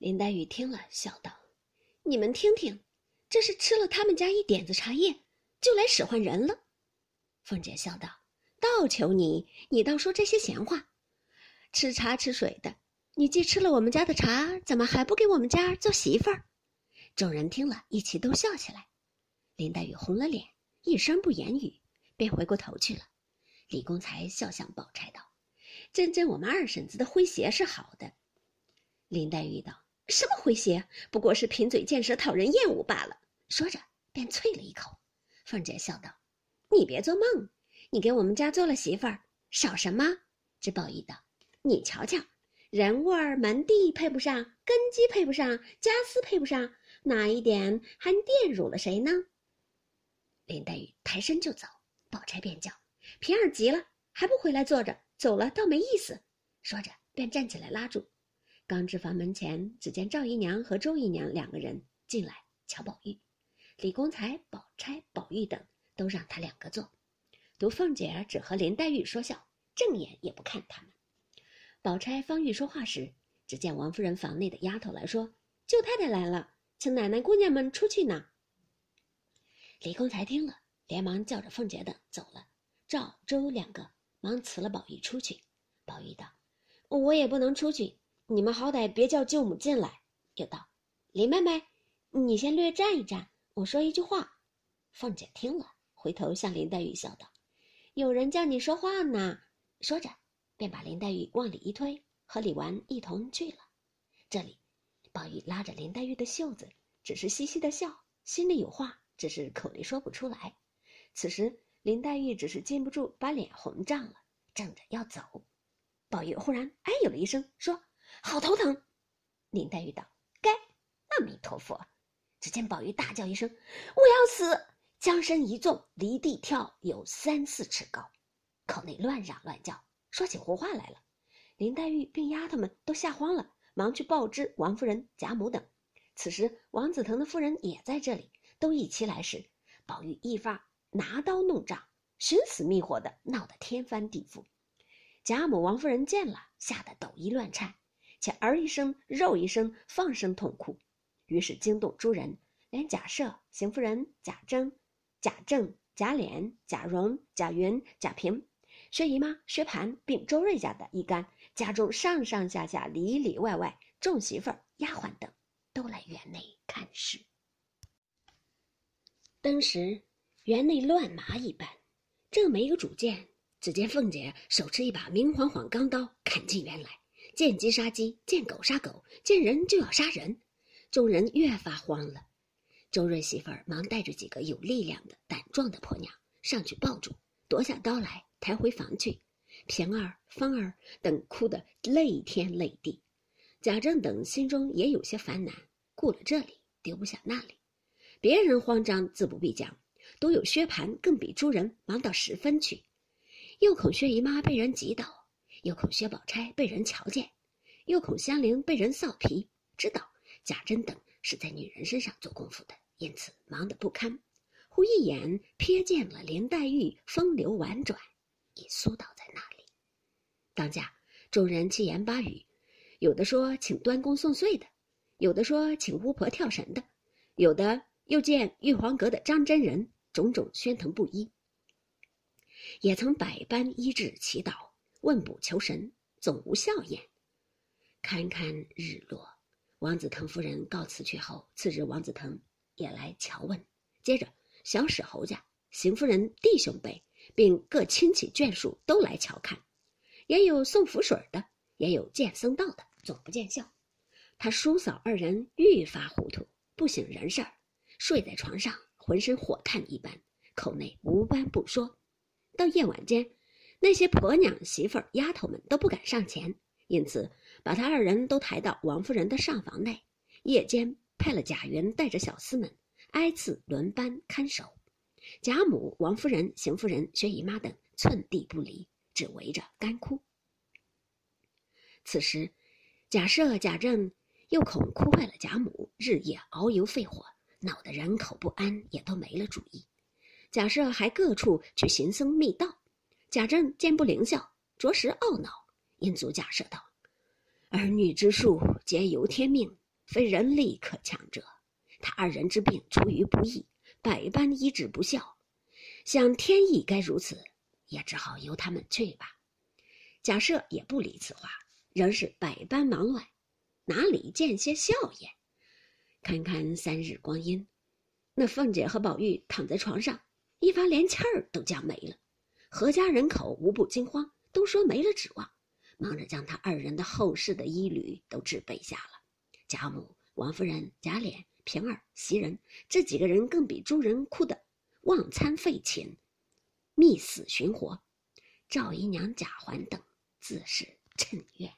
林黛玉听了，笑道：“你们听听，这是吃了他们家一点子茶叶，就来使唤人了。”凤姐笑道：“倒求你，你倒说这些闲话。吃茶吃水的，你既吃了我们家的茶，怎么还不给我们家做媳妇儿？”众人听了一齐都笑起来。林黛玉红了脸，一声不言语，便回过头去了。李公才笑向宝钗道：“真真我们二婶子的诙谐是好的。”林黛玉道。什么诙谐？不过是贫嘴贱舌，讨人厌恶罢了。说着，便啐了一口。凤姐笑道：“你别做梦，你给我们家做了媳妇儿，少什么？”这宝玉道：“你瞧瞧，人味儿门第配不上，根基配不上，家私配不上，哪一点还玷辱了谁呢？”林黛玉抬身就走，宝钗便叫：“平儿急了，还不回来坐着？走了倒没意思。”说着，便站起来拉住。刚至房门前，只见赵姨娘和周姨娘两个人进来瞧宝玉，李公才、宝钗、宝玉等都让他两个坐，独凤姐儿只和林黛玉说笑，正眼也不看他们。宝钗方欲说话时，只见王夫人房内的丫头来说：“舅太太来了，请奶奶姑娘们出去呢。”李公才听了，连忙叫着凤姐等走了。赵、周两个忙辞了宝玉出去。宝玉道：“我也不能出去。”你们好歹别叫舅母进来。又道：“林妹妹，你先略站一站，我说一句话。”凤姐听了，回头向林黛玉笑道：“有人叫你说话呢。”说着，便把林黛玉往里一推，和李纨一同去了。这里，宝玉拉着林黛玉的袖子，只是嘻嘻的笑，心里有话，只是口里说不出来。此时，林黛玉只是禁不住把脸红涨了，正着要走，宝玉忽然哎呦了一声，说。好头疼，林黛玉道：“该，阿弥陀佛。”只见宝玉大叫一声：“我要死！”将身一纵，离地跳有三四尺高，口内乱嚷乱叫，说起胡话来了。林黛玉并丫头们都吓慌了，忙去报知王夫人、贾母等。此时王子腾的夫人也在这里，都一齐来时，宝玉一发拿刀弄杖，寻死觅活的闹得天翻地覆。贾母、王夫人见了，吓得抖衣乱颤。且儿一声，肉一声，放声痛哭，于是惊动诸人，连贾赦、邢夫人、贾珍、贾政、贾琏、贾蓉、贾云、贾平、薛姨妈、薛蟠，并周瑞家的一干家中上上下下、里里外外众媳妇儿、丫鬟等，都来园内看事。当时园内乱麻一般，正没个主见，只见凤姐手持一把明晃晃钢刀，砍进园来。见鸡杀鸡，见狗杀狗，见人就要杀人，众人越发慌了。周瑞媳妇儿忙带着几个有力量的、胆壮的婆娘上去抱住，夺下刀来抬回房去。平儿、芳儿等哭得泪天泪地，贾政等心中也有些烦难，顾了这里，丢不下那里。别人慌张自不必讲，独有薛蟠更比诸人忙到十分去，又恐薛姨妈被人挤倒。又恐薛宝钗被人瞧见，又恐香菱被人臊皮，知道贾珍等是在女人身上做功夫的，因此忙得不堪。忽一眼瞥见了林黛玉风流婉转，已苏倒在那里。当下众人七言八语，有的说请端公送岁的，有的说请巫婆跳神的，有的又见玉皇阁的张真人，种种喧腾不一，也曾百般医治祈祷。问卜求神，总无效验。堪堪日落，王子腾夫人告辞去后，次日王子腾也来瞧问。接着小史侯家、邢夫人弟兄辈，并各亲戚眷属都来瞧看，也有送符水的，也有见僧道的，总不见效。他叔嫂二人愈发糊涂，不省人事儿，睡在床上，浑身火炭一般，口内无般不说。到夜晚间。那些婆娘、媳妇儿、丫头们都不敢上前，因此把他二人都抬到王夫人的上房内。夜间派了贾云带着小厮们挨次轮班看守，贾母、王夫人、邢夫人、薛姨妈等寸地不离，只围着干哭。此时，贾赦、贾政又恐哭坏了贾母，日夜熬油肺火，闹得人口不安，也都没了主意。贾赦还各处去寻僧觅道。贾政见不灵效，着实懊恼，因阻贾赦道：“儿女之术皆由天命，非人力可强者。他二人之病出于不义，百般医治不效，想天意该如此，也只好由他们去吧。贾赦也不理此话，仍是百般忙乱，哪里见些笑颜？看看三日光阴，那凤姐和宝玉躺在床上，一发连气儿都将没了。何家人口无不惊慌，都说没了指望，忙着将他二人的后事的衣履都置备下了。贾母、王夫人、贾琏、平儿、袭人这几个人更比诸人哭得忘餐费寝，觅死寻活。赵姨娘、贾环等自是趁怨。